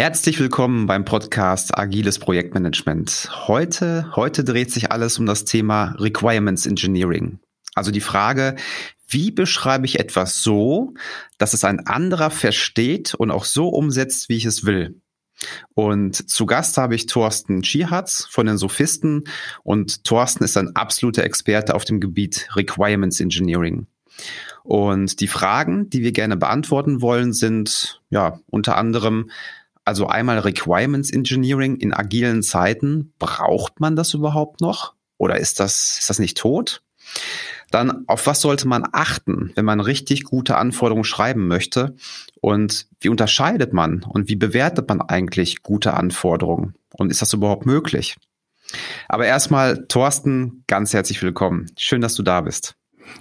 Herzlich willkommen beim Podcast Agiles Projektmanagement. Heute, heute dreht sich alles um das Thema Requirements Engineering. Also die Frage, wie beschreibe ich etwas so, dass es ein anderer versteht und auch so umsetzt, wie ich es will? Und zu Gast habe ich Thorsten Schihatz von den Sophisten und Thorsten ist ein absoluter Experte auf dem Gebiet Requirements Engineering. Und die Fragen, die wir gerne beantworten wollen, sind ja unter anderem, also einmal Requirements Engineering in agilen Zeiten. Braucht man das überhaupt noch? Oder ist das, ist das nicht tot? Dann, auf was sollte man achten, wenn man richtig gute Anforderungen schreiben möchte? Und wie unterscheidet man und wie bewertet man eigentlich gute Anforderungen? Und ist das überhaupt möglich? Aber erstmal, Thorsten, ganz herzlich willkommen. Schön, dass du da bist.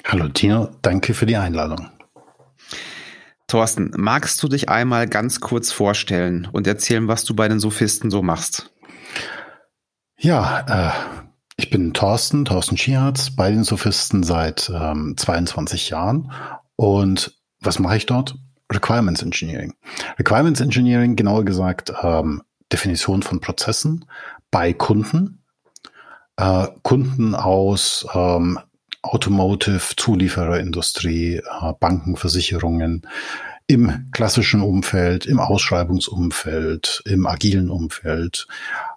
Hallo Tino, danke für die Einladung. Thorsten, magst du dich einmal ganz kurz vorstellen und erzählen, was du bei den Sophisten so machst? Ja, äh, ich bin Thorsten, Thorsten Schiarz, bei den Sophisten seit ähm, 22 Jahren. Und was mache ich dort? Requirements Engineering. Requirements Engineering, genauer gesagt, ähm, Definition von Prozessen bei Kunden. Äh, Kunden aus ähm, Automotive, Zuliefererindustrie, äh, Banken, Versicherungen, im klassischen Umfeld, im Ausschreibungsumfeld, im agilen Umfeld,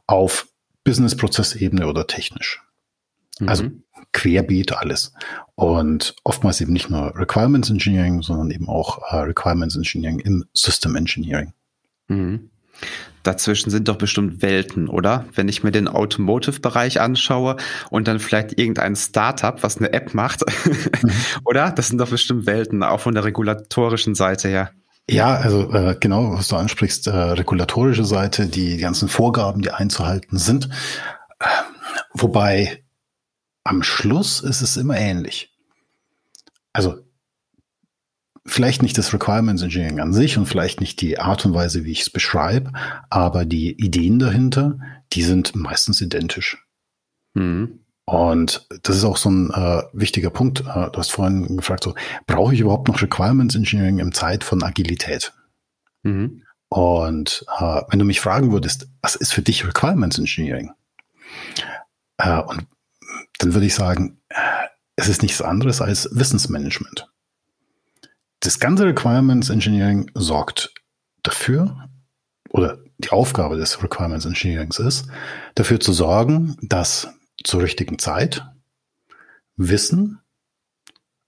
auf Business-Prozessebene oder technisch. Mhm. Also querbeet alles. Und oftmals eben nicht nur Requirements Engineering, sondern eben auch äh, Requirements Engineering im System Engineering. Mhm. Dazwischen sind doch bestimmt Welten, oder? Wenn ich mir den Automotive-Bereich anschaue und dann vielleicht irgendein Startup, was eine App macht, oder? Das sind doch bestimmt Welten, auch von der regulatorischen Seite her. Ja, also äh, genau, was du ansprichst, äh, regulatorische Seite, die, die ganzen Vorgaben, die einzuhalten sind. Äh, wobei am Schluss ist es immer ähnlich. Also vielleicht nicht das Requirements Engineering an sich und vielleicht nicht die Art und Weise, wie ich es beschreibe, aber die Ideen dahinter, die sind meistens identisch. Mhm. Und das ist auch so ein äh, wichtiger Punkt. Äh, du hast vorhin gefragt, so, brauche ich überhaupt noch Requirements Engineering im Zeit von Agilität? Mhm. Und äh, wenn du mich fragen würdest, was ist für dich Requirements Engineering? Äh, und dann würde ich sagen, äh, es ist nichts anderes als Wissensmanagement das ganze Requirements Engineering sorgt dafür, oder die Aufgabe des Requirements Engineerings ist, dafür zu sorgen, dass zur richtigen Zeit Wissen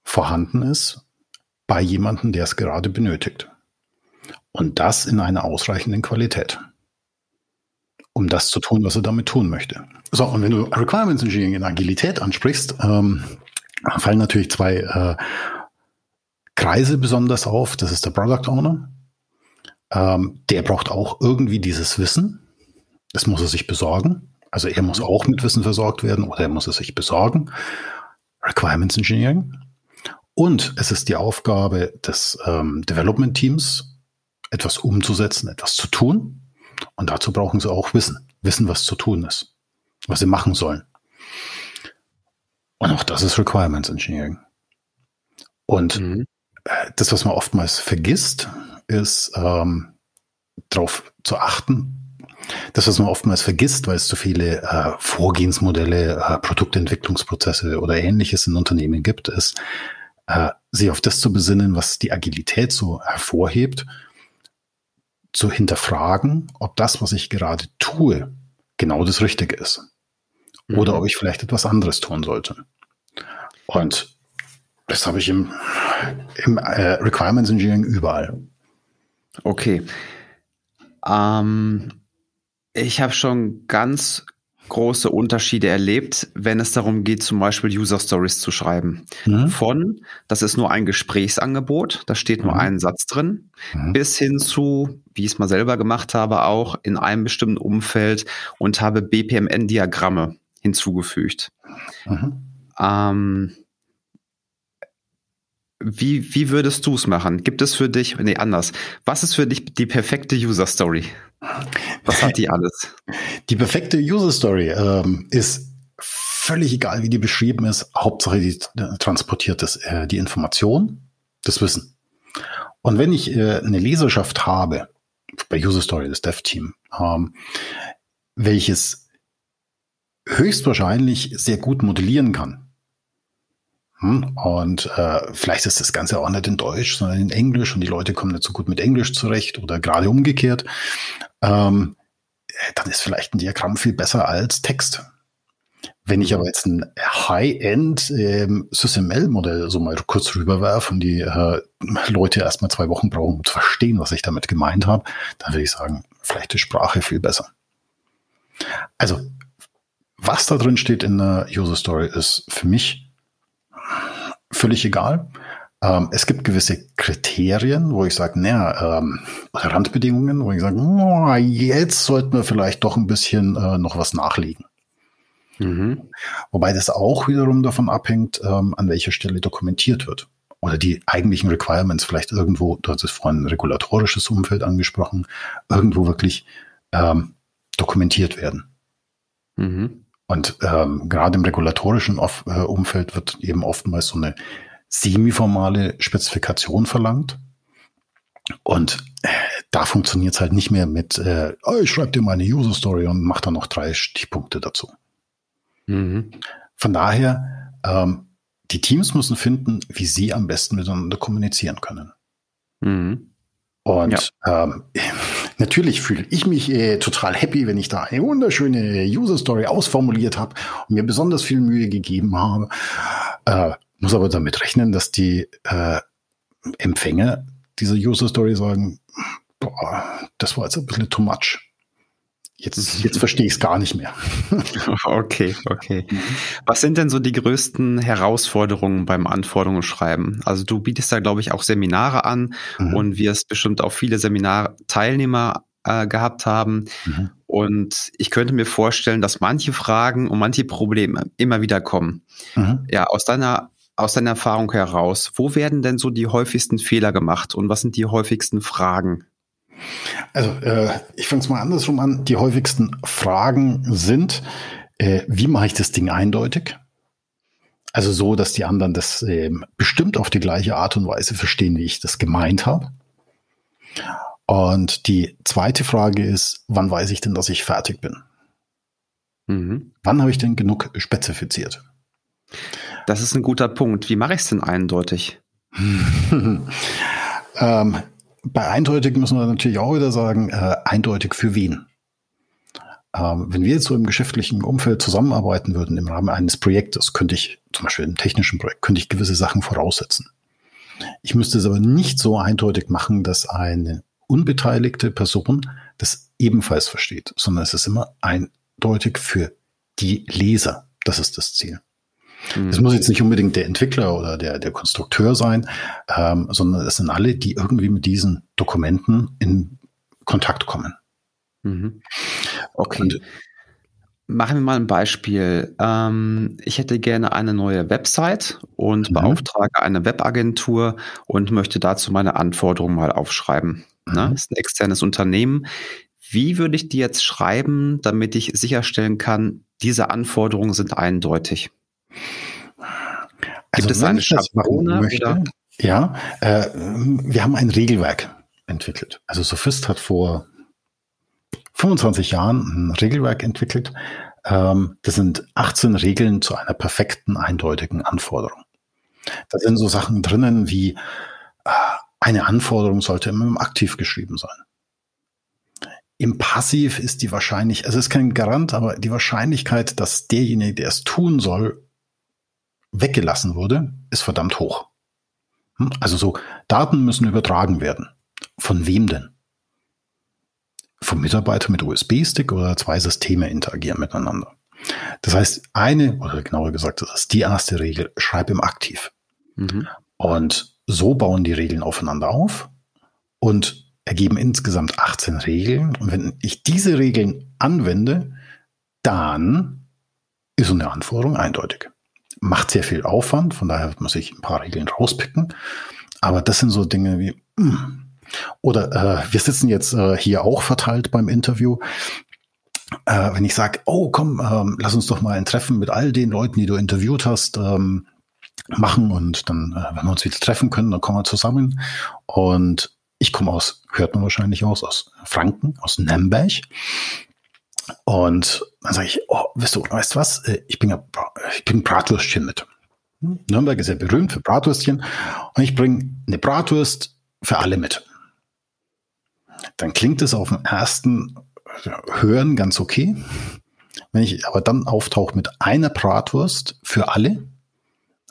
vorhanden ist bei jemandem, der es gerade benötigt. Und das in einer ausreichenden Qualität. Um das zu tun, was er damit tun möchte. So, und wenn du Requirements Engineering in Agilität ansprichst, ähm, fallen natürlich zwei äh, Kreise besonders auf. Das ist der Product Owner. Ähm, der braucht auch irgendwie dieses Wissen. Das muss er sich besorgen. Also er muss auch mit Wissen versorgt werden oder er muss es sich besorgen. Requirements Engineering. Und es ist die Aufgabe des ähm, Development Teams, etwas umzusetzen, etwas zu tun. Und dazu brauchen sie auch Wissen. Wissen, was zu tun ist, was sie machen sollen. Und auch das ist Requirements Engineering. Und mhm das, was man oftmals vergisst, ist ähm, darauf zu achten. Das, was man oftmals vergisst, weil es zu viele äh, Vorgehensmodelle, äh, Produktentwicklungsprozesse oder ähnliches in Unternehmen gibt, ist, äh, sich auf das zu besinnen, was die Agilität so hervorhebt, zu hinterfragen, ob das, was ich gerade tue, genau das Richtige ist. Oder mhm. ob ich vielleicht etwas anderes tun sollte. Und das habe ich im, im äh, Requirements Engineering überall. Okay. Ähm, ich habe schon ganz große Unterschiede erlebt, wenn es darum geht, zum Beispiel User Stories zu schreiben. Mhm. Von, das ist nur ein Gesprächsangebot, da steht nur mhm. ein Satz drin, mhm. bis hin zu, wie ich es mal selber gemacht habe, auch in einem bestimmten Umfeld und habe BPMN-Diagramme hinzugefügt. Mhm. Ähm, wie, wie würdest du es machen? Gibt es für dich, nee, anders. Was ist für dich die perfekte User Story? Was hat die alles? Die perfekte User Story ähm, ist völlig egal, wie die beschrieben ist. Hauptsache, die transportiert das, äh, die Information, das Wissen. Und wenn ich äh, eine Leserschaft habe, bei User Story das Dev-Team, ähm, welches höchstwahrscheinlich sehr gut modellieren kann. Hm? Und äh, vielleicht ist das Ganze auch nicht in Deutsch, sondern in Englisch und die Leute kommen nicht so gut mit Englisch zurecht oder gerade umgekehrt. Ähm, dann ist vielleicht ein Diagramm viel besser als Text. Wenn ich aber jetzt ein High-End ähm, SysML-Modell so mal kurz rüberwerfe und die äh, Leute erstmal zwei Wochen brauchen, um zu verstehen, was ich damit gemeint habe, dann würde ich sagen, vielleicht die Sprache viel besser. Also, was da drin steht in der User Story ist für mich völlig egal. Ähm, es gibt gewisse Kriterien, wo ich sage, naja, ähm, Randbedingungen, wo ich sage, oh, jetzt sollten wir vielleicht doch ein bisschen äh, noch was nachlegen. Mhm. Wobei das auch wiederum davon abhängt, ähm, an welcher Stelle dokumentiert wird. Oder die eigentlichen Requirements vielleicht irgendwo, du hast es vorhin regulatorisches Umfeld angesprochen, irgendwo wirklich ähm, dokumentiert werden. Mhm. Und ähm, gerade im regulatorischen Off äh, Umfeld wird eben oftmals so eine semiformale Spezifikation verlangt. Und äh, da funktioniert es halt nicht mehr mit, äh, oh, ich schreibe dir meine User Story und mach da noch drei Stichpunkte dazu. Mhm. Von daher, ähm, die Teams müssen finden, wie sie am besten miteinander kommunizieren können. Mhm. Und ja. ähm, natürlich fühle ich mich äh, total happy, wenn ich da eine wunderschöne User Story ausformuliert habe und mir besonders viel Mühe gegeben habe. Äh, muss aber damit rechnen, dass die äh, Empfänger dieser User Story sagen, boah, das war jetzt ein bisschen too much. Jetzt, jetzt verstehe ich es gar nicht mehr. okay, okay. Was sind denn so die größten Herausforderungen beim Anforderungsschreiben? Also du bietest da, glaube ich, auch Seminare an mhm. und wirst bestimmt auch viele Seminarteilnehmer äh, gehabt haben. Mhm. Und ich könnte mir vorstellen, dass manche Fragen und manche Probleme immer wieder kommen. Mhm. Ja, aus deiner aus deiner Erfahrung heraus, wo werden denn so die häufigsten Fehler gemacht und was sind die häufigsten Fragen? Also äh, ich fange es mal andersrum an. Die häufigsten Fragen sind, äh, wie mache ich das Ding eindeutig? Also so, dass die anderen das äh, bestimmt auf die gleiche Art und Weise verstehen, wie ich das gemeint habe. Und die zweite Frage ist, wann weiß ich denn, dass ich fertig bin? Mhm. Wann habe ich denn genug spezifiziert? Das ist ein guter Punkt. Wie mache ich es denn eindeutig? ähm, bei eindeutig müssen wir natürlich auch wieder sagen, äh, eindeutig für wen. Ähm, wenn wir jetzt so im geschäftlichen Umfeld zusammenarbeiten würden im Rahmen eines Projektes, könnte ich zum Beispiel im technischen Projekt, könnte ich gewisse Sachen voraussetzen. Ich müsste es aber nicht so eindeutig machen, dass eine unbeteiligte Person das ebenfalls versteht, sondern es ist immer eindeutig für die Leser. Das ist das Ziel. Das muss jetzt nicht unbedingt der Entwickler oder der, der Konstrukteur sein, ähm, sondern es sind alle, die irgendwie mit diesen Dokumenten in Kontakt kommen. Mhm. Okay. Und, Machen wir mal ein Beispiel. Ähm, ich hätte gerne eine neue Website und mhm. beauftrage eine Webagentur und möchte dazu meine Anforderungen mal aufschreiben. Ne? Mhm. Das ist ein externes Unternehmen. Wie würde ich die jetzt schreiben, damit ich sicherstellen kann, diese Anforderungen sind eindeutig? Gibt also, es eine Schablone? Möchte, ja, äh, wir haben ein Regelwerk entwickelt. Also Sophist hat vor 25 Jahren ein Regelwerk entwickelt. Ähm, das sind 18 Regeln zu einer perfekten, eindeutigen Anforderung. Da sind so Sachen drinnen wie äh, eine Anforderung sollte immer im Aktiv geschrieben sein. Im Passiv ist die Wahrscheinlichkeit, also es ist kein Garant, aber die Wahrscheinlichkeit, dass derjenige, der es tun soll, weggelassen wurde, ist verdammt hoch. Hm? Also so, Daten müssen übertragen werden. Von wem denn? Vom Mitarbeiter mit USB-Stick oder zwei Systeme interagieren miteinander. Das heißt, eine, oder genauer gesagt, das ist die erste Regel, schreib im Aktiv. Mhm. Und so bauen die Regeln aufeinander auf und ergeben insgesamt 18 Regeln. Und wenn ich diese Regeln anwende, dann ist so eine Anforderung eindeutig macht sehr viel Aufwand, von daher muss ich ein paar Regeln rauspicken. Aber das sind so Dinge wie, hm. oder äh, wir sitzen jetzt äh, hier auch verteilt beim Interview. Äh, wenn ich sage, oh komm, ähm, lass uns doch mal ein Treffen mit all den Leuten, die du interviewt hast, ähm, machen und dann, äh, wenn wir uns wieder treffen können, dann kommen wir zusammen. Und ich komme aus, hört man wahrscheinlich aus, aus Franken, aus Nürnberg. Und dann sage ich, oh, weißt du, weißt du was? Äh, ich bringe ich bring Bratwürstchen mit. Nürnberg ist ja berühmt für Bratwürstchen. Und ich bringe eine Bratwurst für alle mit. Dann klingt es auf dem ersten Hören ganz okay. Wenn ich aber dann auftauche mit einer Bratwurst für alle,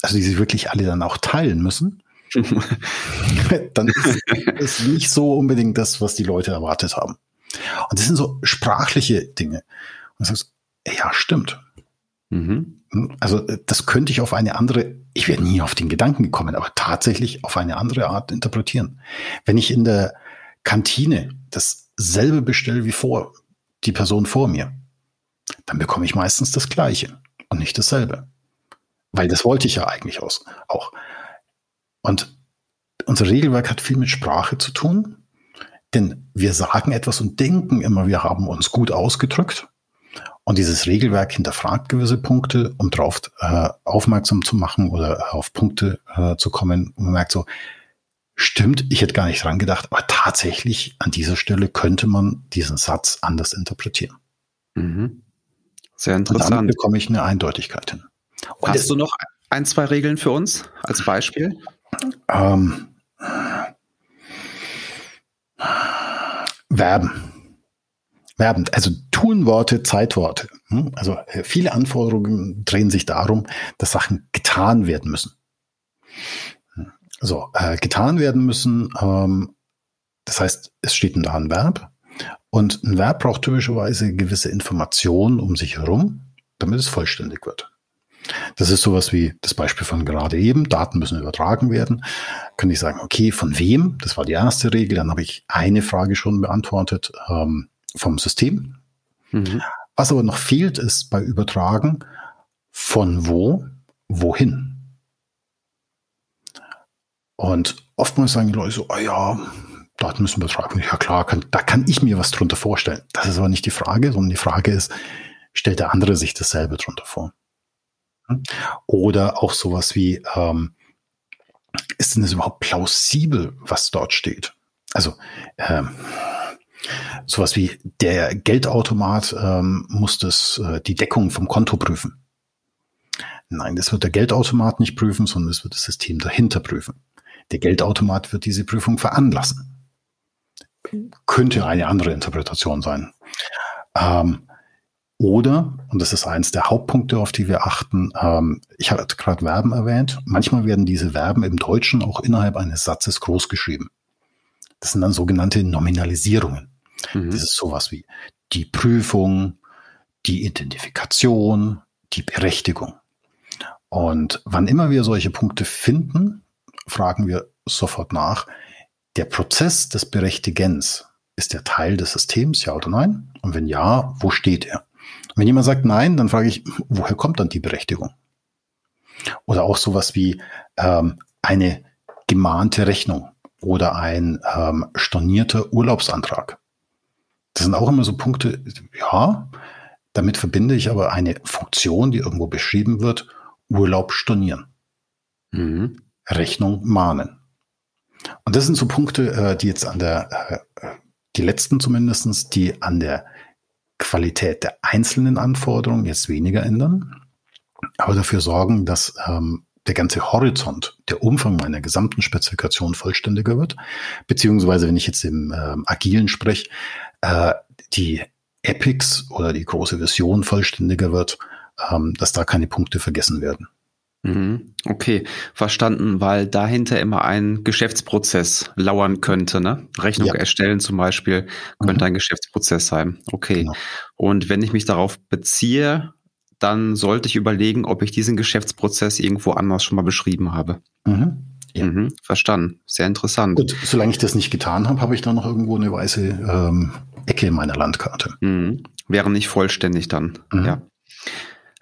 also die sich wirklich alle dann auch teilen müssen, dann ist es nicht so unbedingt das, was die Leute erwartet haben. Und das sind so sprachliche Dinge. Und du sagst, ja, stimmt. Mhm. Also das könnte ich auf eine andere, ich wäre nie auf den Gedanken gekommen, aber tatsächlich auf eine andere Art interpretieren. Wenn ich in der Kantine dasselbe bestelle wie vor, die Person vor mir, dann bekomme ich meistens das Gleiche und nicht dasselbe. Weil das wollte ich ja eigentlich aus, auch. Und unser Regelwerk hat viel mit Sprache zu tun, denn wir sagen etwas und denken immer, wir haben uns gut ausgedrückt. Und dieses Regelwerk hinterfragt gewisse Punkte, um darauf äh, aufmerksam zu machen oder auf Punkte äh, zu kommen. Und man merkt so, stimmt, ich hätte gar nicht dran gedacht, aber tatsächlich an dieser Stelle könnte man diesen Satz anders interpretieren. Mhm. Sehr interessant. Und damit bekomme ich eine Eindeutigkeit hin. Und Hast du noch ein, zwei Regeln für uns als Beispiel? Ähm, Verben. Verben, also Tunworte, Zeitworte. Hm? Also äh, viele Anforderungen drehen sich darum, dass Sachen getan werden müssen. Hm. So, äh, getan werden müssen, ähm, das heißt, es steht da ein Verb und ein Verb braucht typischerweise gewisse Informationen um sich herum, damit es vollständig wird. Das ist sowas wie das Beispiel von gerade eben. Daten müssen übertragen werden. Könnte ich sagen, okay, von wem? Das war die erste Regel. Dann habe ich eine Frage schon beantwortet ähm, vom System. Mhm. Was aber noch fehlt, ist bei Übertragen von wo, wohin. Und oftmals sagen die Leute so, oh ja, Daten müssen übertragen. Ja klar, kann, da kann ich mir was drunter vorstellen. Das ist aber nicht die Frage, sondern die Frage ist, stellt der andere sich dasselbe drunter vor? Oder auch sowas wie, ähm, ist denn das überhaupt plausibel, was dort steht? Also ähm, sowas wie der Geldautomat ähm, muss das, äh, die Deckung vom Konto prüfen. Nein, das wird der Geldautomat nicht prüfen, sondern das wird das System dahinter prüfen. Der Geldautomat wird diese Prüfung veranlassen. Könnte eine andere Interpretation sein. Ähm, oder, und das ist eins der Hauptpunkte, auf die wir achten, ähm, ich hatte gerade Verben erwähnt, manchmal werden diese Verben im Deutschen auch innerhalb eines Satzes großgeschrieben. Das sind dann sogenannte Nominalisierungen. Mhm. Das ist sowas wie die Prüfung, die Identifikation, die Berechtigung. Und wann immer wir solche Punkte finden, fragen wir sofort nach, der Prozess des Berechtigens, ist der Teil des Systems, ja oder nein? Und wenn ja, wo steht er? Wenn jemand sagt nein, dann frage ich, woher kommt dann die Berechtigung? Oder auch sowas wie ähm, eine gemahnte Rechnung oder ein ähm, stornierter Urlaubsantrag. Das sind auch immer so Punkte, ja, damit verbinde ich aber eine Funktion, die irgendwo beschrieben wird, Urlaub stornieren. Mhm. Rechnung mahnen. Und das sind so Punkte, äh, die jetzt an der, äh, die letzten zumindestens, die an der Qualität der einzelnen Anforderungen jetzt weniger ändern, aber dafür sorgen, dass ähm, der ganze Horizont, der Umfang meiner gesamten Spezifikation vollständiger wird, beziehungsweise wenn ich jetzt im ähm, Agilen spreche, äh, die Epics oder die große Version vollständiger wird, ähm, dass da keine Punkte vergessen werden. Mhm. Okay, verstanden, weil dahinter immer ein Geschäftsprozess lauern könnte, ne? Rechnung ja. erstellen zum Beispiel könnte mhm. ein Geschäftsprozess sein. Okay. Genau. Und wenn ich mich darauf beziehe, dann sollte ich überlegen, ob ich diesen Geschäftsprozess irgendwo anders schon mal beschrieben habe. Mhm. Ja. Mhm, verstanden. Sehr interessant. Gut, solange ich das nicht getan habe, habe ich da noch irgendwo eine weiße ähm, Ecke in meiner Landkarte. Mhm. Wäre nicht vollständig dann. Mhm. Ja.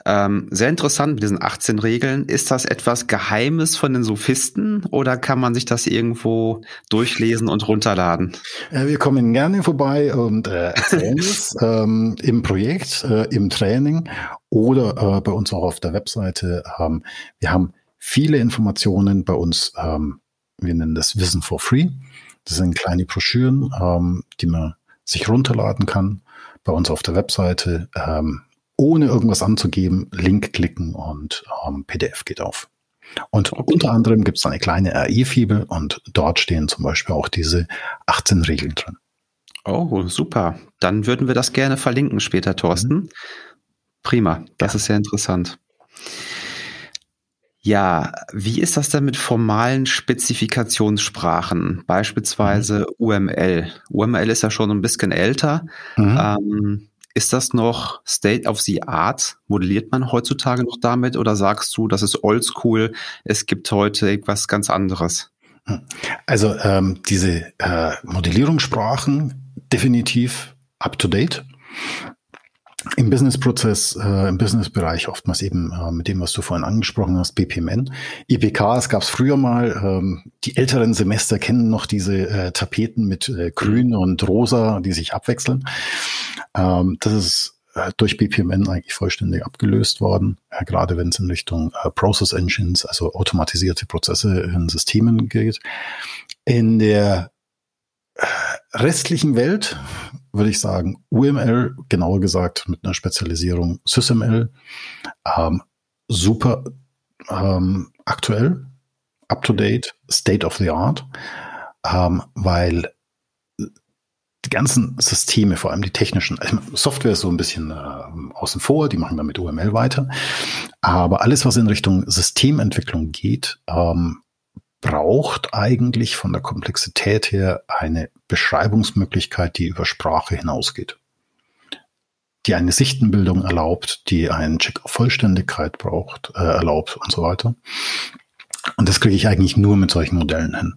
Ähm, sehr interessant mit diesen 18 Regeln. Ist das etwas Geheimes von den Sophisten oder kann man sich das irgendwo durchlesen und runterladen? Äh, wir kommen gerne vorbei und äh, erzählen es ähm, im Projekt, äh, im Training oder äh, bei uns auch auf der Webseite. Ähm, wir haben viele Informationen bei uns. Ähm, wir nennen das Wissen for Free. Das sind kleine Broschüren, ähm, die man sich runterladen kann bei uns auf der Webseite, ähm, ohne irgendwas anzugeben, Link klicken und ähm, PDF geht auf. Und okay. unter anderem gibt es eine kleine RE-Fibel und dort stehen zum Beispiel auch diese 18 Regeln drin. Oh, super. Dann würden wir das gerne verlinken später, Thorsten. Mhm. Prima, das ja. ist sehr interessant. Ja, wie ist das denn mit formalen Spezifikationssprachen, beispielsweise mhm. UML? UML ist ja schon ein bisschen älter. Mhm. Ähm, ist das noch State of the Art? Modelliert man heutzutage noch damit oder sagst du, das ist oldschool, es gibt heute etwas ganz anderes? Also ähm, diese äh, Modellierungssprachen definitiv up to date im Businessprozess, äh, im Businessbereich oftmals eben äh, mit dem, was du vorhin angesprochen hast, BPMN. IPK, es gab es früher mal, ähm, die älteren Semester kennen noch diese äh, Tapeten mit äh, grün und rosa, die sich abwechseln. Ähm, das ist äh, durch BPMN eigentlich vollständig abgelöst worden, äh, gerade wenn es in Richtung äh, Process Engines, also automatisierte Prozesse in Systemen geht. In der äh, restlichen Welt würde ich sagen UML, genauer gesagt mit einer Spezialisierung SysML, ähm, super ähm, aktuell, up to date, state of the art, ähm, weil die ganzen Systeme, vor allem die technischen, also Software ist so ein bisschen äh, außen vor, die machen dann mit UML weiter, aber alles, was in Richtung Systementwicklung geht, ähm, braucht eigentlich von der Komplexität her eine Beschreibungsmöglichkeit, die über Sprache hinausgeht. Die eine Sichtenbildung erlaubt, die einen Check auf Vollständigkeit braucht, äh, erlaubt und so weiter. Und das kriege ich eigentlich nur mit solchen Modellen hin.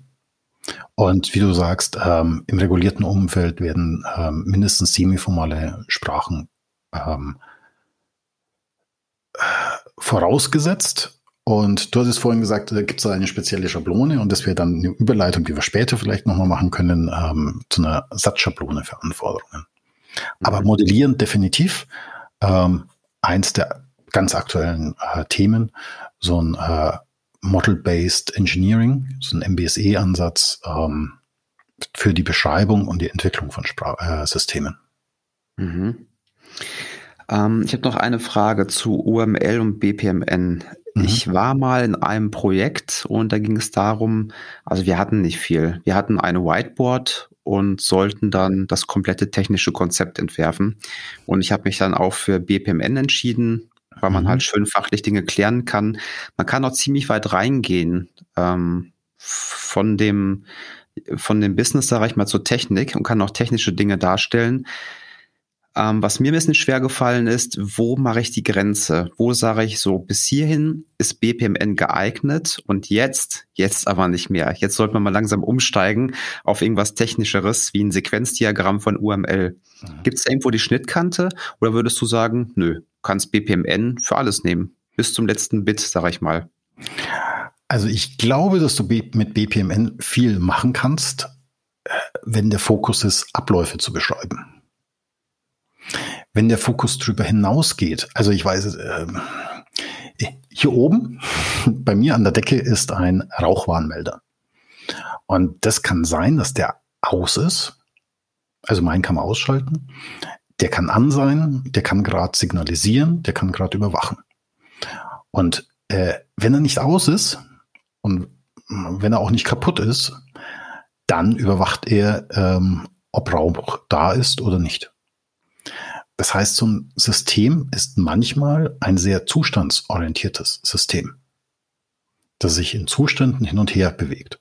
Und wie du sagst, ähm, im regulierten Umfeld werden ähm, mindestens semiformale Sprachen ähm, äh, vorausgesetzt und du hattest vorhin gesagt, da gibt es eine spezielle Schablone und das wäre dann eine Überleitung, die wir später vielleicht nochmal machen können, ähm, zu einer Satzschablone für Anforderungen. Aber mhm. modellieren definitiv ähm, eins der ganz aktuellen äh, Themen, so ein äh, Model-Based Engineering, so ein MBSE-Ansatz ähm, für die Beschreibung und die Entwicklung von Spra äh, Systemen. Mhm. Ähm, ich habe noch eine Frage zu UML und BPMN. Mhm. Ich war mal in einem Projekt und da ging es darum, also wir hatten nicht viel. Wir hatten eine Whiteboard und sollten dann das komplette technische Konzept entwerfen. Und ich habe mich dann auch für BPMN entschieden, weil man mhm. halt schön fachlich Dinge klären kann. Man kann auch ziemlich weit reingehen ähm, von dem von dem Business, sage ich mal, zur Technik und kann auch technische Dinge darstellen. Ähm, was mir ein bisschen schwer gefallen ist, wo mache ich die Grenze? Wo sage ich so, bis hierhin ist BPMN geeignet und jetzt, jetzt aber nicht mehr. Jetzt sollte man mal langsam umsteigen auf irgendwas Technischeres wie ein Sequenzdiagramm von UML. Mhm. Gibt es irgendwo die Schnittkante oder würdest du sagen, nö, kannst BPMN für alles nehmen? Bis zum letzten Bit, sage ich mal. Also ich glaube, dass du mit BPMN viel machen kannst, äh, wenn der Fokus ist, Abläufe zu beschreiben. Wenn der Fokus drüber hinausgeht, also ich weiß, äh, hier oben bei mir an der Decke ist ein Rauchwarnmelder. Und das kann sein, dass der aus ist. Also meinen kann man ausschalten. Der kann an sein, der kann gerade signalisieren, der kann gerade überwachen. Und äh, wenn er nicht aus ist und wenn er auch nicht kaputt ist, dann überwacht er, ähm, ob Rauch da ist oder nicht. Das heißt, so ein System ist manchmal ein sehr zustandsorientiertes System, das sich in Zuständen hin und her bewegt.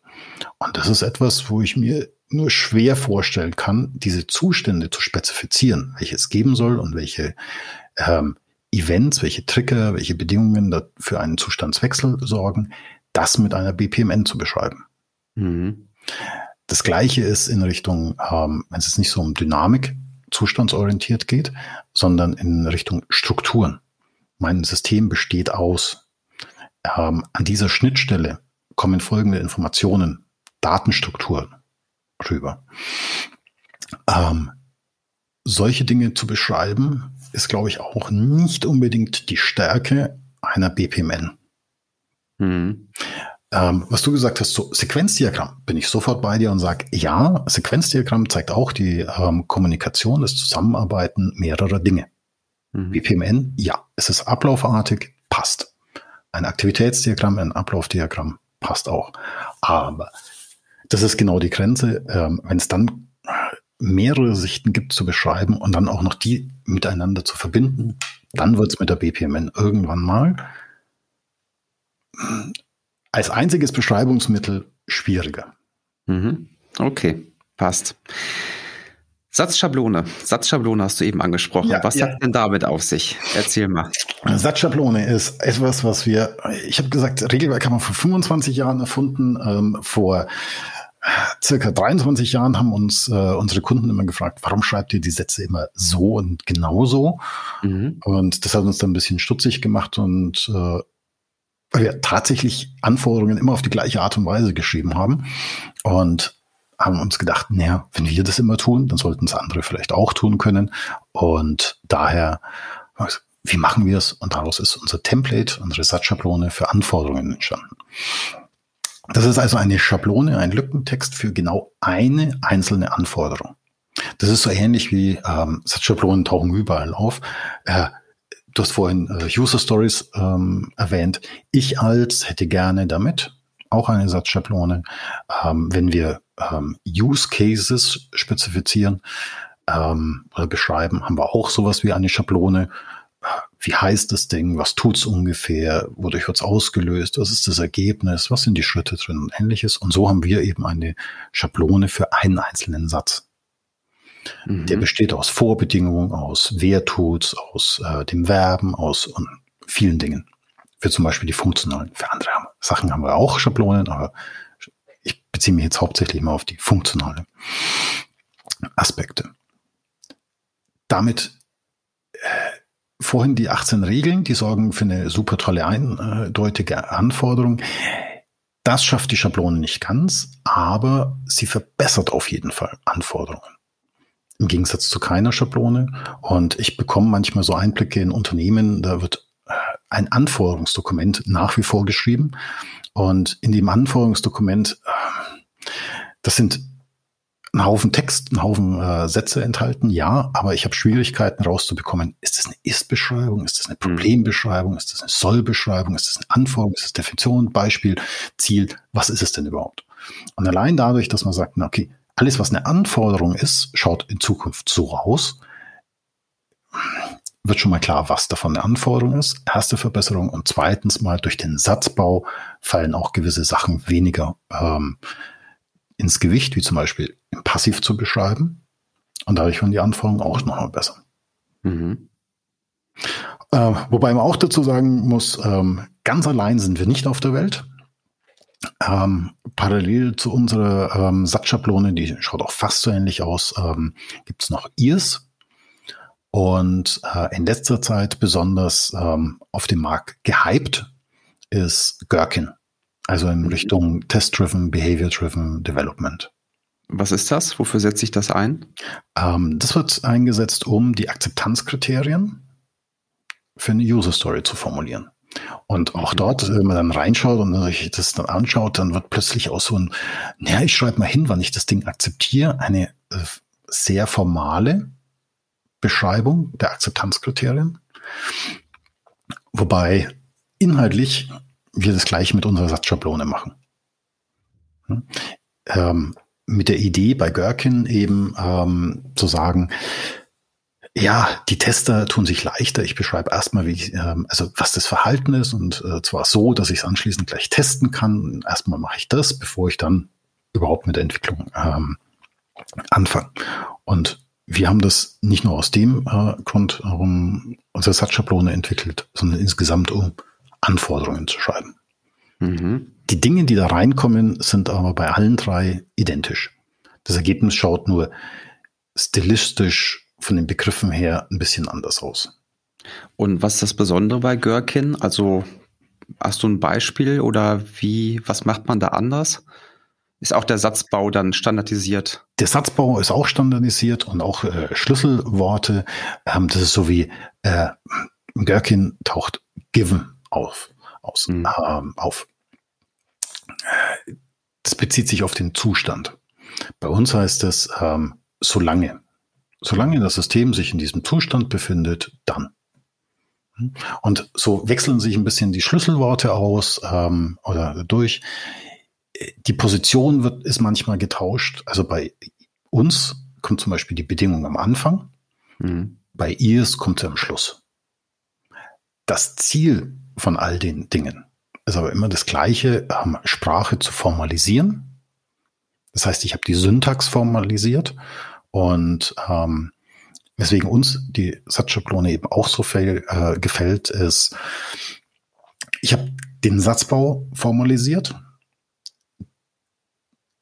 Und das ist etwas, wo ich mir nur schwer vorstellen kann, diese Zustände zu spezifizieren, welche es geben soll und welche ähm, Events, welche Trigger, welche Bedingungen für einen Zustandswechsel sorgen, das mit einer BPMN zu beschreiben. Mhm. Das gleiche ist in Richtung, ähm, wenn es nicht so um Dynamik zustandsorientiert geht, sondern in Richtung Strukturen. Mein System besteht aus. Ähm, an dieser Schnittstelle kommen folgende Informationen, Datenstrukturen rüber. Ähm, solche Dinge zu beschreiben, ist, glaube ich, auch nicht unbedingt die Stärke einer BPMN. Mhm. Ähm, was du gesagt hast, so Sequenzdiagramm, bin ich sofort bei dir und sage, ja, Sequenzdiagramm zeigt auch die ähm, Kommunikation, das Zusammenarbeiten mehrerer Dinge. Mhm. BPMN, ja, es ist ablaufartig, passt. Ein Aktivitätsdiagramm, ein Ablaufdiagramm passt auch. Aber das ist genau die Grenze, ähm, wenn es dann mehrere Sichten gibt zu beschreiben und dann auch noch die miteinander zu verbinden, dann wird es mit der BPMN irgendwann mal als einziges Beschreibungsmittel schwieriger. Mhm. Okay, passt. Satzschablone. Satzschablone hast du eben angesprochen. Ja, was ja. hat denn damit auf sich? Erzähl mal. Satzschablone ist etwas, was wir, ich habe gesagt, Regelwerk haben wir vor 25 Jahren erfunden. Ähm, vor circa 23 Jahren haben uns äh, unsere Kunden immer gefragt, warum schreibt ihr die Sätze immer so und genau so? Mhm. Und das hat uns dann ein bisschen stutzig gemacht und äh, weil wir tatsächlich Anforderungen immer auf die gleiche Art und Weise geschrieben haben. Und haben uns gedacht, naja, wenn wir das immer tun, dann sollten es andere vielleicht auch tun können. Und daher, wie machen wir es? Und daraus ist unser Template, unsere Satzschablone für Anforderungen entstanden. Das ist also eine Schablone, ein Lückentext für genau eine einzelne Anforderung. Das ist so ähnlich wie ähm, Satzschablonen tauchen überall auf. Äh, du hast vorhin äh, User Stories ähm, erwähnt. Ich als hätte gerne damit auch eine Satzschablone. Ähm, wenn wir ähm, Use Cases spezifizieren ähm, oder beschreiben, haben wir auch sowas wie eine Schablone. Wie heißt das Ding? Was tut's ungefähr? Wodurch wird's ausgelöst? Was ist das Ergebnis? Was sind die Schritte drin und ähnliches? Und so haben wir eben eine Schablone für einen einzelnen Satz. Mhm. Der besteht aus Vorbedingungen, aus wer tut's, aus äh, dem Verben, aus und vielen Dingen. Für zum Beispiel die funktionalen. Für andere Sachen haben wir auch Schablonen, aber ich beziehe mich jetzt hauptsächlich mal auf die funktionalen Aspekte. Damit äh, vorhin die 18 Regeln, die sorgen für eine super tolle eindeutige Anforderung. Das schafft die Schablone nicht ganz, aber sie verbessert auf jeden Fall Anforderungen. Im Gegensatz zu keiner Schablone. Und ich bekomme manchmal so Einblicke in Unternehmen, da wird äh, ein Anforderungsdokument nach wie vor geschrieben. Und in dem Anforderungsdokument, äh, das sind ein Haufen Text, ein Haufen äh, Sätze enthalten, ja, aber ich habe Schwierigkeiten rauszubekommen. Ist das eine Ist-Beschreibung? Ist das eine mhm. Problembeschreibung? Ist das eine Soll-Beschreibung? Ist das eine Anforderung? Ist das Definition, Beispiel, Ziel? Was ist es denn überhaupt? Und allein dadurch, dass man sagt, na, okay, alles, was eine Anforderung ist, schaut in Zukunft so aus, wird schon mal klar, was davon eine Anforderung ist. Erste Verbesserung. Und zweitens mal durch den Satzbau fallen auch gewisse Sachen weniger ähm, ins Gewicht, wie zum Beispiel im Passiv zu beschreiben. Und dadurch werden die Anforderungen auch nochmal besser. Mhm. Äh, wobei man auch dazu sagen muss, ähm, ganz allein sind wir nicht auf der Welt. Ähm, parallel zu unserer ähm, Satzschablone, die schaut auch fast so ähnlich aus, ähm, gibt es noch IRS. Und äh, in letzter Zeit besonders ähm, auf dem Markt gehypt ist Gherkin. Also in mhm. Richtung Test-Driven, Behavior-Driven Development. Was ist das? Wofür setzt sich das ein? Ähm, das wird eingesetzt, um die Akzeptanzkriterien für eine User Story zu formulieren. Und auch dort, wenn man dann reinschaut und sich das dann anschaut, dann wird plötzlich auch so ein, naja, ich schreibe mal hin, wann ich das Ding akzeptiere, eine äh, sehr formale Beschreibung der Akzeptanzkriterien. Wobei inhaltlich wir das gleiche mit unserer Satzschablone machen. Hm? Ähm, mit der Idee bei Gherkin eben ähm, zu sagen, ja, die Tester tun sich leichter. Ich beschreibe erstmal, wie ich, ähm, also was das Verhalten ist und äh, zwar so, dass ich es anschließend gleich testen kann. Erstmal mache ich das, bevor ich dann überhaupt mit der Entwicklung ähm, anfange. Und wir haben das nicht nur aus dem äh, Grund um unsere Satzschablone entwickelt, sondern insgesamt um Anforderungen zu schreiben. Mhm. Die Dinge, die da reinkommen, sind aber bei allen drei identisch. Das Ergebnis schaut nur stilistisch von den Begriffen her ein bisschen anders aus. Und was ist das Besondere bei Gherkin? Also hast du ein Beispiel oder wie, was macht man da anders? Ist auch der Satzbau dann standardisiert? Der Satzbau ist auch standardisiert und auch äh, Schlüsselworte. Ähm, das ist so wie äh, Gherkin taucht given auf. Aus, mhm. ähm, auf. bezieht sich auf den Zustand. Bei uns heißt es, ähm, solange. Solange das System sich in diesem Zustand befindet, dann. Und so wechseln sich ein bisschen die Schlüsselworte aus ähm, oder durch. Die Position wird, ist manchmal getauscht. Also bei uns kommt zum Beispiel die Bedingung am Anfang. Mhm. Bei IS kommt sie am Schluss. Das Ziel von all den Dingen ist aber immer das gleiche, ähm, Sprache zu formalisieren. Das heißt, ich habe die Syntax formalisiert und ähm, weswegen uns die Satzschablone eben auch so viel äh, gefällt, ist, ich habe den Satzbau formalisiert.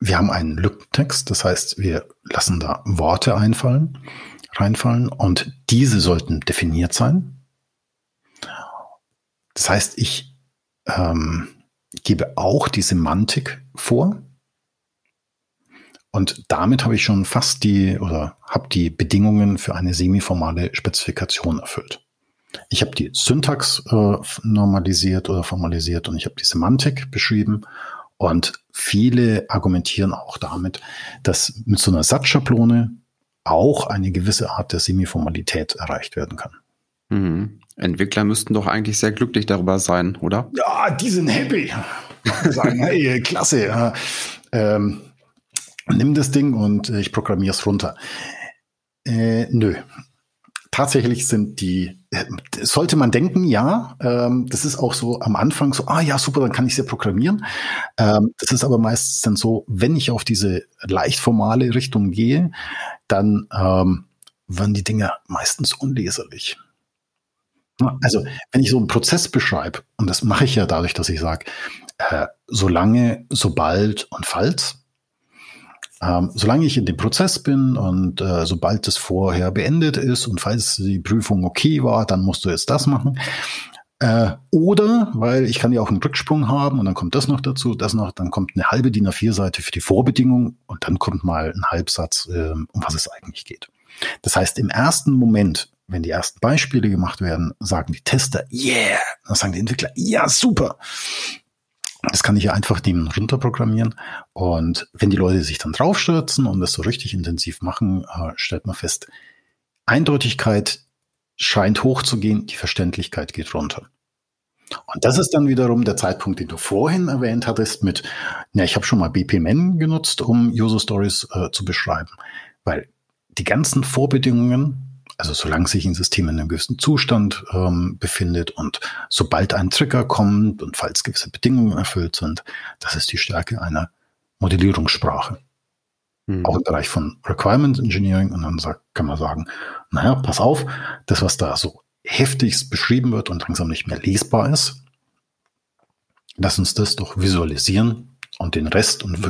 Wir haben einen Lückentext, das heißt, wir lassen da Worte einfallen, reinfallen und diese sollten definiert sein. Das heißt, ich ähm, gebe auch die Semantik vor. Und damit habe ich schon fast die oder habe die Bedingungen für eine semiformale Spezifikation erfüllt. Ich habe die Syntax äh, normalisiert oder formalisiert und ich habe die Semantik beschrieben. Und viele argumentieren auch damit, dass mit so einer Satzschablone auch eine gewisse Art der Semiformalität erreicht werden kann. Mhm. Entwickler müssten doch eigentlich sehr glücklich darüber sein, oder? Ja, die sind happy. Sagen, hey, klasse. Ähm, nimm das Ding und ich programmiere es runter. Äh, nö. Tatsächlich sind die, äh, sollte man denken, ja, ähm, das ist auch so am Anfang so, ah ja, super, dann kann ich sie programmieren. Ähm, das ist aber meistens dann so, wenn ich auf diese leicht formale Richtung gehe, dann ähm, werden die Dinge meistens unleserlich. Also, wenn ich so einen Prozess beschreibe, und das mache ich ja dadurch, dass ich sage, äh, solange, sobald und falls, ähm, solange ich in dem Prozess bin und äh, sobald es vorher beendet ist und falls die Prüfung okay war, dann musst du jetzt das machen. Äh, oder, weil ich kann ja auch einen Rücksprung haben und dann kommt das noch dazu, das noch, dann kommt eine halbe DIN A4-Seite für die Vorbedingung und dann kommt mal ein Halbsatz, äh, um was es eigentlich geht. Das heißt, im ersten Moment, wenn die ersten Beispiele gemacht werden, sagen die Tester, yeah, dann sagen die Entwickler, ja, super. Das kann ich ja einfach nehmen runterprogrammieren. Und wenn die Leute sich dann draufstürzen und das so richtig intensiv machen, äh, stellt man fest, Eindeutigkeit scheint hochzugehen, die Verständlichkeit geht runter. Und das ist dann wiederum der Zeitpunkt, den du vorhin erwähnt hattest mit, ja, ich habe schon mal BPMN genutzt, um User Stories äh, zu beschreiben, weil die ganzen Vorbedingungen also solange sich ein System in einem gewissen Zustand ähm, befindet und sobald ein Trigger kommt und falls gewisse Bedingungen erfüllt sind, das ist die Stärke einer Modellierungssprache. Mhm. Auch im Bereich von Requirements Engineering. Und dann sagt, kann man sagen, naja, pass auf, das, was da so heftigst beschrieben wird und langsam nicht mehr lesbar ist, lass uns das doch visualisieren und den Rest und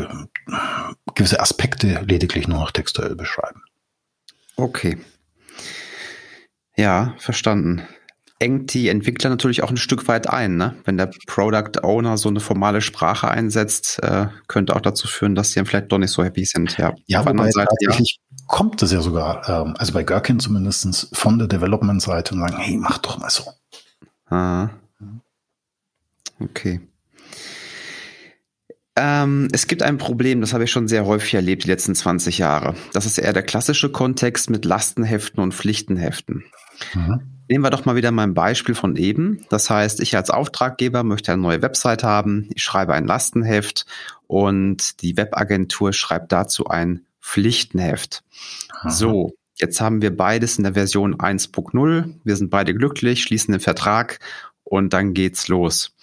gewisse Aspekte lediglich nur noch textuell beschreiben. Okay. Ja, verstanden. Engt die Entwickler natürlich auch ein Stück weit ein, ne? Wenn der Product Owner so eine formale Sprache einsetzt, äh, könnte auch dazu führen, dass sie dann vielleicht doch nicht so happy sind. Ja, ja Auf wobei Seite, tatsächlich ja. kommt es ja sogar, ähm, also bei Gherkin zumindest von der Development-Seite und sagen, hey, mach doch mal so. Ah. Okay. Ähm, es gibt ein Problem, das habe ich schon sehr häufig erlebt die letzten 20 Jahre. Das ist eher der klassische Kontext mit Lastenheften und Pflichtenheften. Mhm. Nehmen wir doch mal wieder mein Beispiel von eben. Das heißt, ich als Auftraggeber möchte eine neue Website haben. Ich schreibe ein Lastenheft und die Webagentur schreibt dazu ein Pflichtenheft. Mhm. So, jetzt haben wir beides in der Version 1.0. Wir sind beide glücklich, schließen den Vertrag und dann geht's los.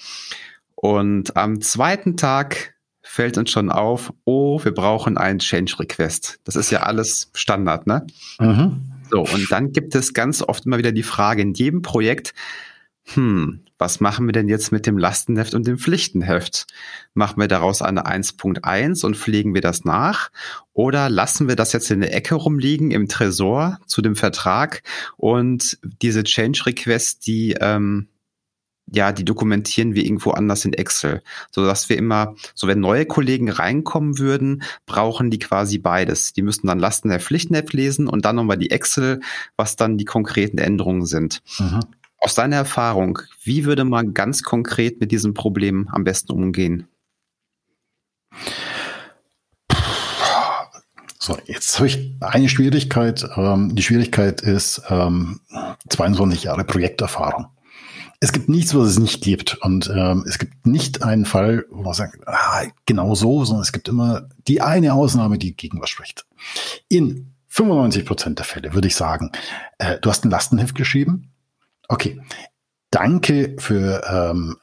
Und am zweiten Tag fällt uns schon auf, oh, wir brauchen einen Change Request. Das ist ja alles Standard, ne? Mhm. So, und dann gibt es ganz oft immer wieder die Frage in jedem Projekt, hm, was machen wir denn jetzt mit dem Lastenheft und dem Pflichtenheft? Machen wir daraus eine 1.1 und pflegen wir das nach? Oder lassen wir das jetzt in der Ecke rumliegen im Tresor zu dem Vertrag und diese Change Requests, die ähm, ja, die dokumentieren wir irgendwo anders in Excel, so dass wir immer, so wenn neue Kollegen reinkommen würden, brauchen die quasi beides. Die müssten dann Lasten der Pflichtnet lesen und dann nochmal die Excel, was dann die konkreten Änderungen sind. Mhm. Aus deiner Erfahrung, wie würde man ganz konkret mit diesem Problem am besten umgehen? So, jetzt habe ich eine Schwierigkeit. Ähm, die Schwierigkeit ist ähm, 22 Jahre Projekterfahrung. Es gibt nichts, was es nicht gibt. Und ähm, es gibt nicht einen Fall, wo man sagt, ah, genau so, sondern es gibt immer die eine Ausnahme, die gegen was spricht. In 95 Prozent der Fälle würde ich sagen, äh, du hast ein Lastenheft geschrieben. Okay, danke für ähm,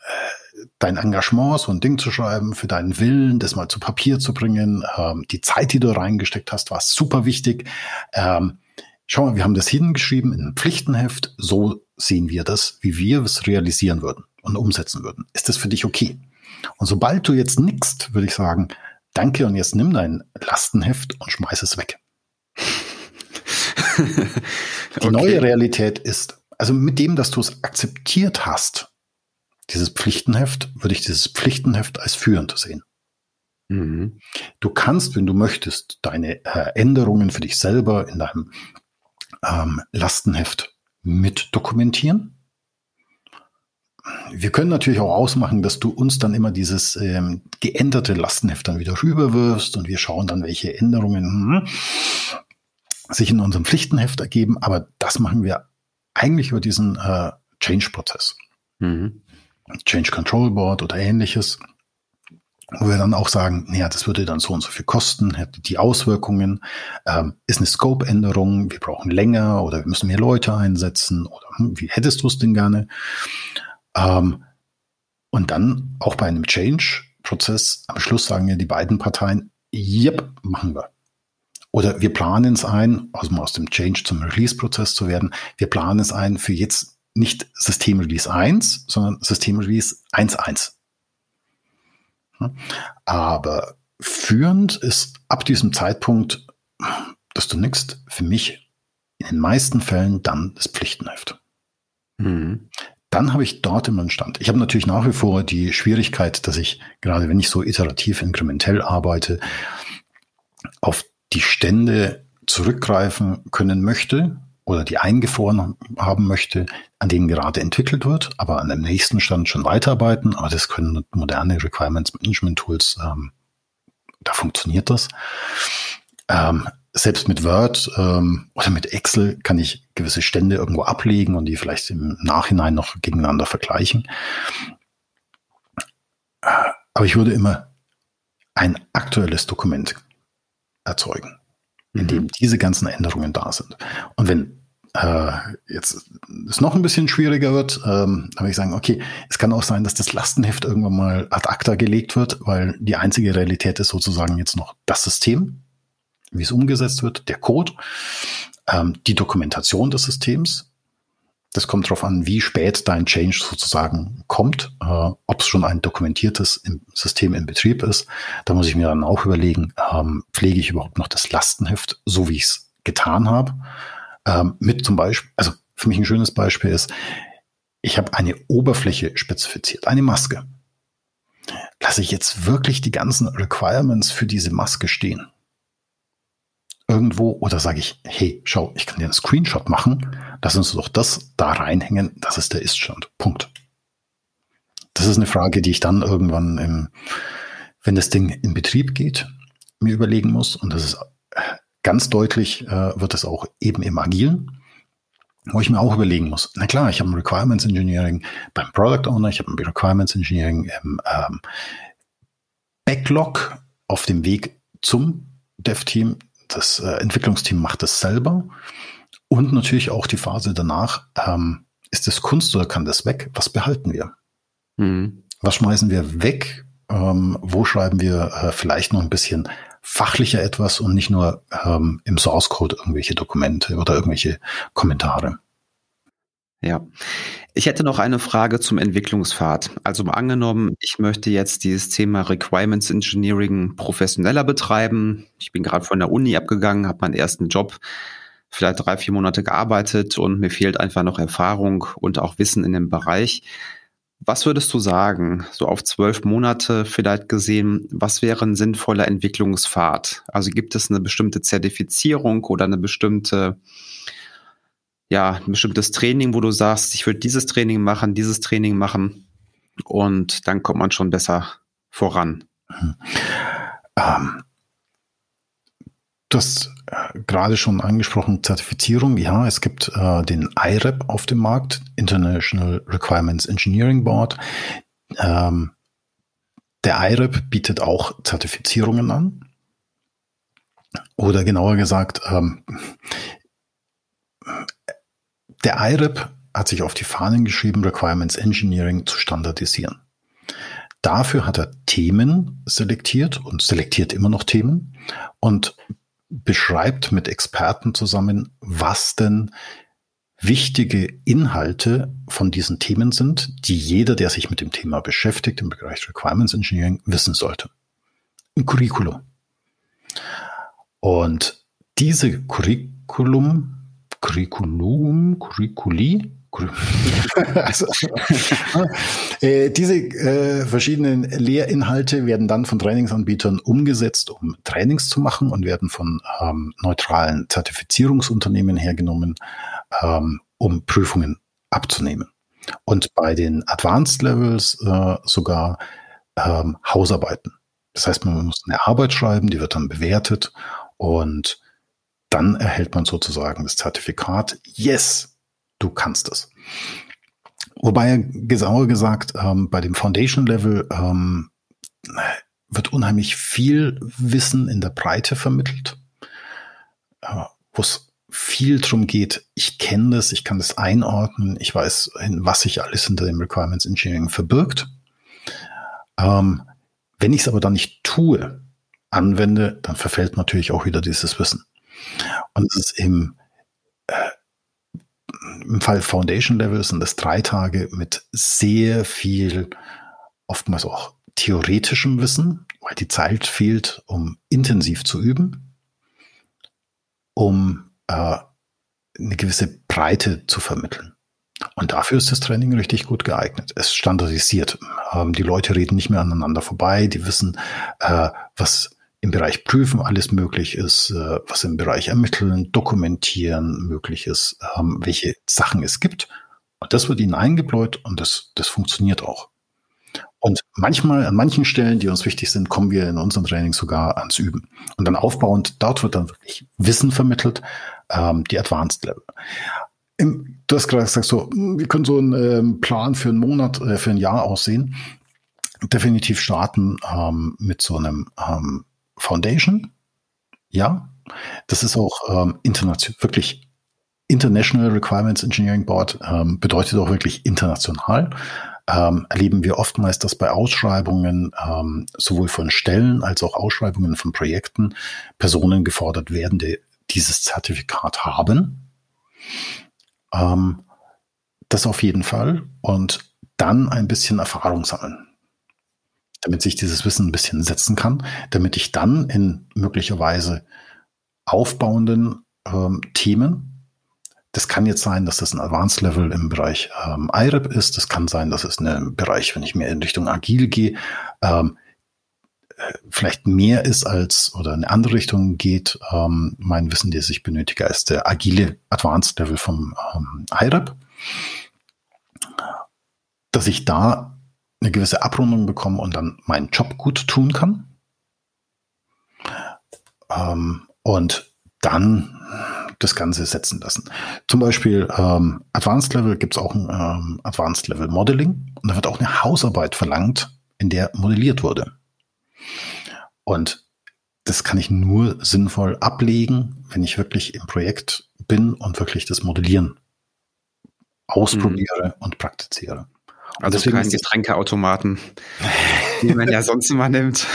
dein Engagement, so ein Ding zu schreiben, für deinen Willen, das mal zu Papier zu bringen. Ähm, die Zeit, die du reingesteckt hast, war super wichtig. Ähm, schau mal, wir haben das hingeschrieben in einem Pflichtenheft. So sehen wir das, wie wir es realisieren würden und umsetzen würden. Ist das für dich okay? Und sobald du jetzt nickst, würde ich sagen, danke und jetzt nimm dein Lastenheft und schmeiß es weg. Die okay. neue Realität ist, also mit dem, dass du es akzeptiert hast, dieses Pflichtenheft, würde ich dieses Pflichtenheft als führend sehen. Mhm. Du kannst, wenn du möchtest, deine äh, Änderungen für dich selber in deinem ähm, Lastenheft mit dokumentieren. Wir können natürlich auch ausmachen, dass du uns dann immer dieses ähm, geänderte Lastenheft dann wieder rüberwirfst und wir schauen dann, welche Änderungen hm, sich in unserem Pflichtenheft ergeben. Aber das machen wir eigentlich über diesen äh, Change-Prozess. Mhm. Change Control Board oder ähnliches, wo wir dann auch sagen, naja, das würde dann so und so viel kosten, hätte die Auswirkungen, ähm, ist eine Scope-Änderung, wir brauchen länger oder wir müssen mehr Leute einsetzen oder hm, wie hättest du es denn gerne? Ähm, und dann auch bei einem Change-Prozess am Schluss sagen ja die beiden Parteien, yep, machen wir. Oder wir planen es ein, also aus dem Change zum Release-Prozess zu werden, wir planen es ein für jetzt nicht System Release 1, sondern System Release 1.1. Aber führend ist ab diesem Zeitpunkt, dass du nickst, für mich in den meisten Fällen dann das Pflichtenheft. Mhm. Dann habe ich dort immer einen Stand. Ich habe natürlich nach wie vor die Schwierigkeit, dass ich, gerade wenn ich so iterativ inkrementell arbeite, auf die Stände zurückgreifen können möchte, oder die eingefroren haben möchte, an denen gerade entwickelt wird, aber an dem nächsten Stand schon weiterarbeiten. Aber das können moderne Requirements Management Tools, ähm, da funktioniert das. Ähm, selbst mit Word ähm, oder mit Excel kann ich gewisse Stände irgendwo ablegen und die vielleicht im Nachhinein noch gegeneinander vergleichen. Äh, aber ich würde immer ein aktuelles Dokument erzeugen in dem mhm. diese ganzen Änderungen da sind. Und wenn äh, jetzt es noch ein bisschen schwieriger wird, ähm, dann würde ich sagen, okay, es kann auch sein, dass das Lastenheft irgendwann mal ad acta gelegt wird, weil die einzige Realität ist sozusagen jetzt noch das System, wie es umgesetzt wird, der Code, ähm, die Dokumentation des Systems, das kommt darauf an, wie spät dein Change sozusagen kommt, äh, ob es schon ein dokumentiertes System in Betrieb ist. Da muss ich mir dann auch überlegen, ähm, pflege ich überhaupt noch das Lastenheft, so wie ich es getan habe. Ähm, mit zum Beispiel, also für mich ein schönes Beispiel ist, ich habe eine Oberfläche spezifiziert, eine Maske. Lasse ich jetzt wirklich die ganzen Requirements für diese Maske stehen? irgendwo oder sage ich, hey, schau, ich kann dir einen Screenshot machen, lass uns doch das da reinhängen, das ist der Iststand. Punkt. Das ist eine Frage, die ich dann irgendwann, im, wenn das Ding in Betrieb geht, mir überlegen muss. Und das ist ganz deutlich, äh, wird es auch eben im Agilen, wo ich mir auch überlegen muss. Na klar, ich habe ein Requirements Engineering beim Product Owner, ich habe ein Requirements Engineering im ähm, Backlog auf dem Weg zum Dev-Team das äh, Entwicklungsteam macht es selber. Und natürlich auch die Phase danach, ähm, ist das Kunst oder kann das weg? Was behalten wir? Mhm. Was schmeißen wir weg? Ähm, wo schreiben wir äh, vielleicht noch ein bisschen fachlicher etwas und nicht nur ähm, im Source Code irgendwelche Dokumente oder irgendwelche Kommentare? Ja. Ich hätte noch eine Frage zum Entwicklungspfad. Also angenommen, ich möchte jetzt dieses Thema Requirements Engineering professioneller betreiben. Ich bin gerade von der Uni abgegangen, habe meinen ersten Job, vielleicht drei, vier Monate gearbeitet und mir fehlt einfach noch Erfahrung und auch Wissen in dem Bereich. Was würdest du sagen, so auf zwölf Monate vielleicht gesehen, was wäre ein sinnvoller Entwicklungspfad? Also gibt es eine bestimmte Zertifizierung oder eine bestimmte ja, ein bestimmtes Training, wo du sagst, ich würde dieses Training machen, dieses Training machen und dann kommt man schon besser voran. Ähm, du hast äh, gerade schon angesprochen, Zertifizierung. Ja, es gibt äh, den IREP auf dem Markt, International Requirements Engineering Board. Ähm, der IREP bietet auch Zertifizierungen an. Oder genauer gesagt, ähm, der IREP hat sich auf die Fahnen geschrieben, Requirements Engineering zu standardisieren. Dafür hat er Themen selektiert und selektiert immer noch Themen und beschreibt mit Experten zusammen, was denn wichtige Inhalte von diesen Themen sind, die jeder, der sich mit dem Thema beschäftigt, im Bereich Requirements Engineering wissen sollte. Ein Curriculum. Und diese Curriculum, Curriculum, Curriculi, also, äh, diese äh, verschiedenen Lehrinhalte werden dann von Trainingsanbietern umgesetzt, um Trainings zu machen und werden von ähm, neutralen Zertifizierungsunternehmen hergenommen, ähm, um Prüfungen abzunehmen. Und bei den Advanced Levels äh, sogar ähm, Hausarbeiten. Das heißt, man muss eine Arbeit schreiben, die wird dann bewertet und dann erhält man sozusagen das Zertifikat. Yes, du kannst es. Wobei, genauer gesagt, ähm, bei dem Foundation Level ähm, wird unheimlich viel Wissen in der Breite vermittelt, äh, wo es viel drum geht, ich kenne das, ich kann das einordnen, ich weiß, was sich alles hinter dem Requirements Engineering verbirgt. Ähm, wenn ich es aber dann nicht tue, anwende, dann verfällt natürlich auch wieder dieses Wissen. Und es ist im äh, im Fall Foundation Level sind das drei Tage mit sehr viel, oftmals auch theoretischem Wissen, weil die Zeit fehlt, um intensiv zu üben, um äh, eine gewisse Breite zu vermitteln. Und dafür ist das Training richtig gut geeignet. Es standardisiert. Ähm, die Leute reden nicht mehr aneinander vorbei. Die wissen, äh, was im Bereich Prüfen alles möglich ist, äh, was im Bereich Ermitteln, Dokumentieren möglich ist, ähm, welche Sachen es gibt. Und das wird ihnen eingebläut und das, das funktioniert auch. Und manchmal, an manchen Stellen, die uns wichtig sind, kommen wir in unserem Training sogar ans Üben. Und dann aufbauend, dort wird dann wirklich Wissen vermittelt, ähm, die Advanced Level. Im, du hast gerade gesagt, so, wir können so einen ähm, Plan für einen Monat, äh, für ein Jahr aussehen. Definitiv starten ähm, mit so einem ähm, Foundation. Ja, das ist auch ähm, international, wirklich International Requirements Engineering Board ähm, bedeutet auch wirklich international. Ähm, erleben wir oftmals, dass bei Ausschreibungen ähm, sowohl von Stellen als auch Ausschreibungen von Projekten Personen gefordert werden, die dieses Zertifikat haben. Ähm, das auf jeden Fall. Und dann ein bisschen Erfahrung sammeln damit sich dieses Wissen ein bisschen setzen kann, damit ich dann in möglicherweise aufbauenden ähm, Themen, das kann jetzt sein, dass das ein Advanced Level im Bereich ähm, IREP ist, das kann sein, dass es ein Bereich, wenn ich mehr in Richtung Agil gehe, ähm, äh, vielleicht mehr ist als oder in eine andere Richtung geht, ähm, mein Wissen, das ich benötige, als der agile Advanced Level vom ähm, IREP, dass ich da eine gewisse Abrundung bekomme und dann meinen Job gut tun kann. Ähm, und dann das Ganze setzen lassen. Zum Beispiel ähm, Advanced Level gibt es auch ein ähm, Advanced Level Modeling und da wird auch eine Hausarbeit verlangt, in der modelliert wurde. Und das kann ich nur sinnvoll ablegen, wenn ich wirklich im Projekt bin und wirklich das Modellieren ausprobiere mhm. und praktiziere. Also Deswegen kein Getränkeautomaten, die man ja sonst immer nimmt.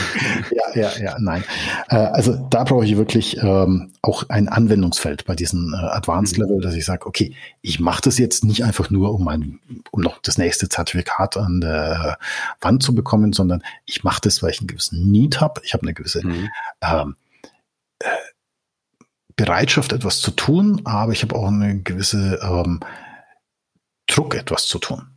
Ja, ja, ja, nein. Äh, also da brauche ich wirklich ähm, auch ein Anwendungsfeld bei diesem äh, Advanced mhm. Level, dass ich sage, okay, ich mache das jetzt nicht einfach nur, um mein, um noch das nächste Zertifikat an der Wand zu bekommen, sondern ich mache das, weil ich einen gewissen Need habe. Ich habe eine gewisse mhm. ähm, äh, Bereitschaft, etwas zu tun, aber ich habe auch eine gewisse ähm, Druck, etwas zu tun.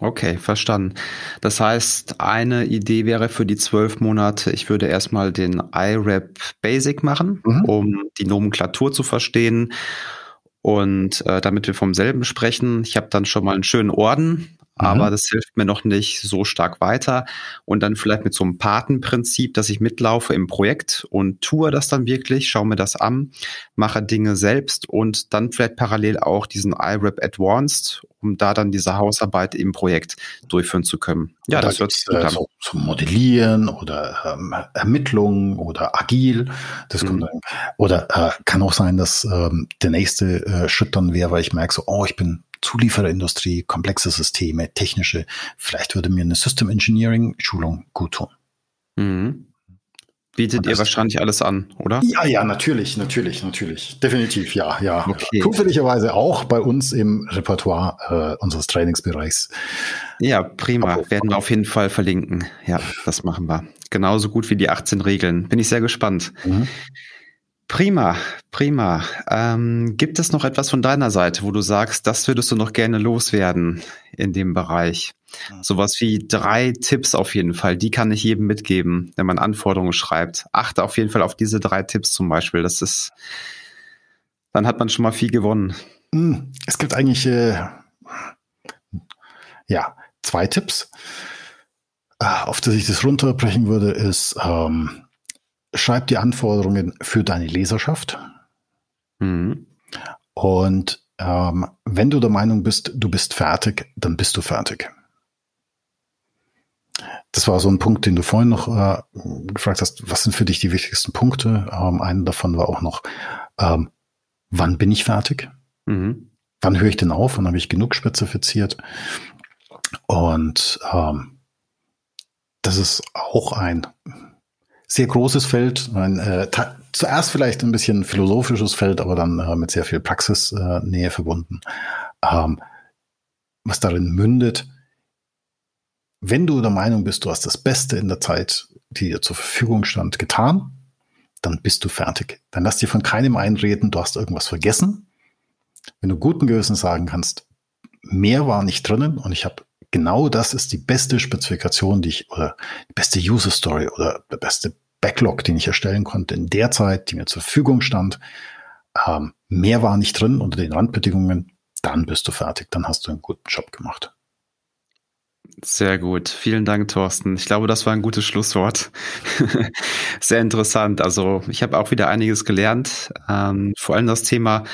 Okay, verstanden. Das heißt, eine Idee wäre für die zwölf Monate, ich würde erstmal den IRAP Basic machen, mhm. um die Nomenklatur zu verstehen. Und äh, damit wir vom selben sprechen, ich habe dann schon mal einen schönen Orden aber mhm. das hilft mir noch nicht so stark weiter. Und dann vielleicht mit so einem Patenprinzip, dass ich mitlaufe im Projekt und tue das dann wirklich, schaue mir das an, mache Dinge selbst und dann vielleicht parallel auch diesen IRAP Advanced, um da dann diese Hausarbeit im Projekt durchführen zu können. Ja, da das wird äh, so, so Modellieren oder ähm, Ermittlungen oder agil. Das mhm. kommt oder äh, kann auch sein, dass ähm, der nächste äh, Schritt dann wäre, weil ich merke so, oh, ich bin Zuliefererindustrie, komplexe Systeme, technische. Vielleicht würde mir eine System Engineering Schulung gut tun. Mhm. Bietet ihr wahrscheinlich alles an, oder? Ja, ja, natürlich, natürlich, natürlich. Definitiv, ja, ja. Okay. Zufälligerweise auch bei uns im Repertoire äh, unseres Trainingsbereichs. Ja, prima. Aber, Werden wir auf jeden Fall verlinken. Ja, das machen wir. Genauso gut wie die 18 Regeln. Bin ich sehr gespannt. Mhm. Prima, prima. Ähm, gibt es noch etwas von deiner Seite, wo du sagst, das würdest du noch gerne loswerden in dem Bereich? Sowas wie drei Tipps auf jeden Fall, die kann ich jedem mitgeben, wenn man Anforderungen schreibt. Achte auf jeden Fall auf diese drei Tipps zum Beispiel. Das ist, dann hat man schon mal viel gewonnen. Hm, es gibt eigentlich, äh, ja, zwei Tipps. Äh, auf das ich das runterbrechen würde, ist, ähm, schreib die Anforderungen für deine Leserschaft. Mhm. Und ähm, wenn du der Meinung bist, du bist fertig, dann bist du fertig. Das war so ein Punkt, den du vorhin noch äh, gefragt hast. Was sind für dich die wichtigsten Punkte? Ähm, einer davon war auch noch, ähm, wann bin ich fertig? Mhm. Wann höre ich denn auf? Wann habe ich genug spezifiziert? Und ähm, das ist auch ein sehr großes Feld. Ein, äh, zuerst vielleicht ein bisschen philosophisches Feld, aber dann äh, mit sehr viel Praxisnähe äh, verbunden. Ähm, was darin mündet, wenn du der Meinung bist, du hast das Beste in der Zeit, die dir zur Verfügung stand, getan, dann bist du fertig. Dann lass dir von keinem einreden, du hast irgendwas vergessen. Wenn du guten Gewissen sagen kannst, mehr war nicht drinnen und ich habe genau das ist die beste Spezifikation, die ich, oder die beste User Story oder der beste Backlog, den ich erstellen konnte in der Zeit, die mir zur Verfügung stand. Ähm, mehr war nicht drin unter den Randbedingungen. Dann bist du fertig. Dann hast du einen guten Job gemacht. Sehr gut. Vielen Dank, Thorsten. Ich glaube, das war ein gutes Schlusswort. Sehr interessant. Also ich habe auch wieder einiges gelernt. Ähm, vor allem das Thema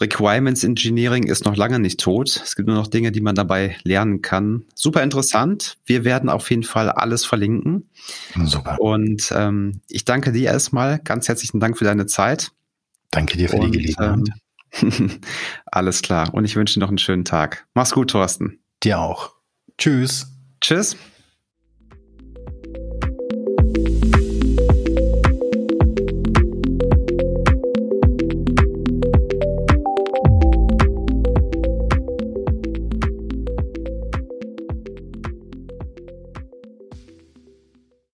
Requirements Engineering ist noch lange nicht tot. Es gibt nur noch Dinge, die man dabei lernen kann. Super interessant. Wir werden auf jeden Fall alles verlinken. Super. Und ähm, ich danke dir erstmal. Ganz herzlichen Dank für deine Zeit. Danke dir für Und, die Gelegenheit. Ähm, alles klar. Und ich wünsche dir noch einen schönen Tag. Mach's gut, Thorsten. Dir auch. Tschüss. Tschüss.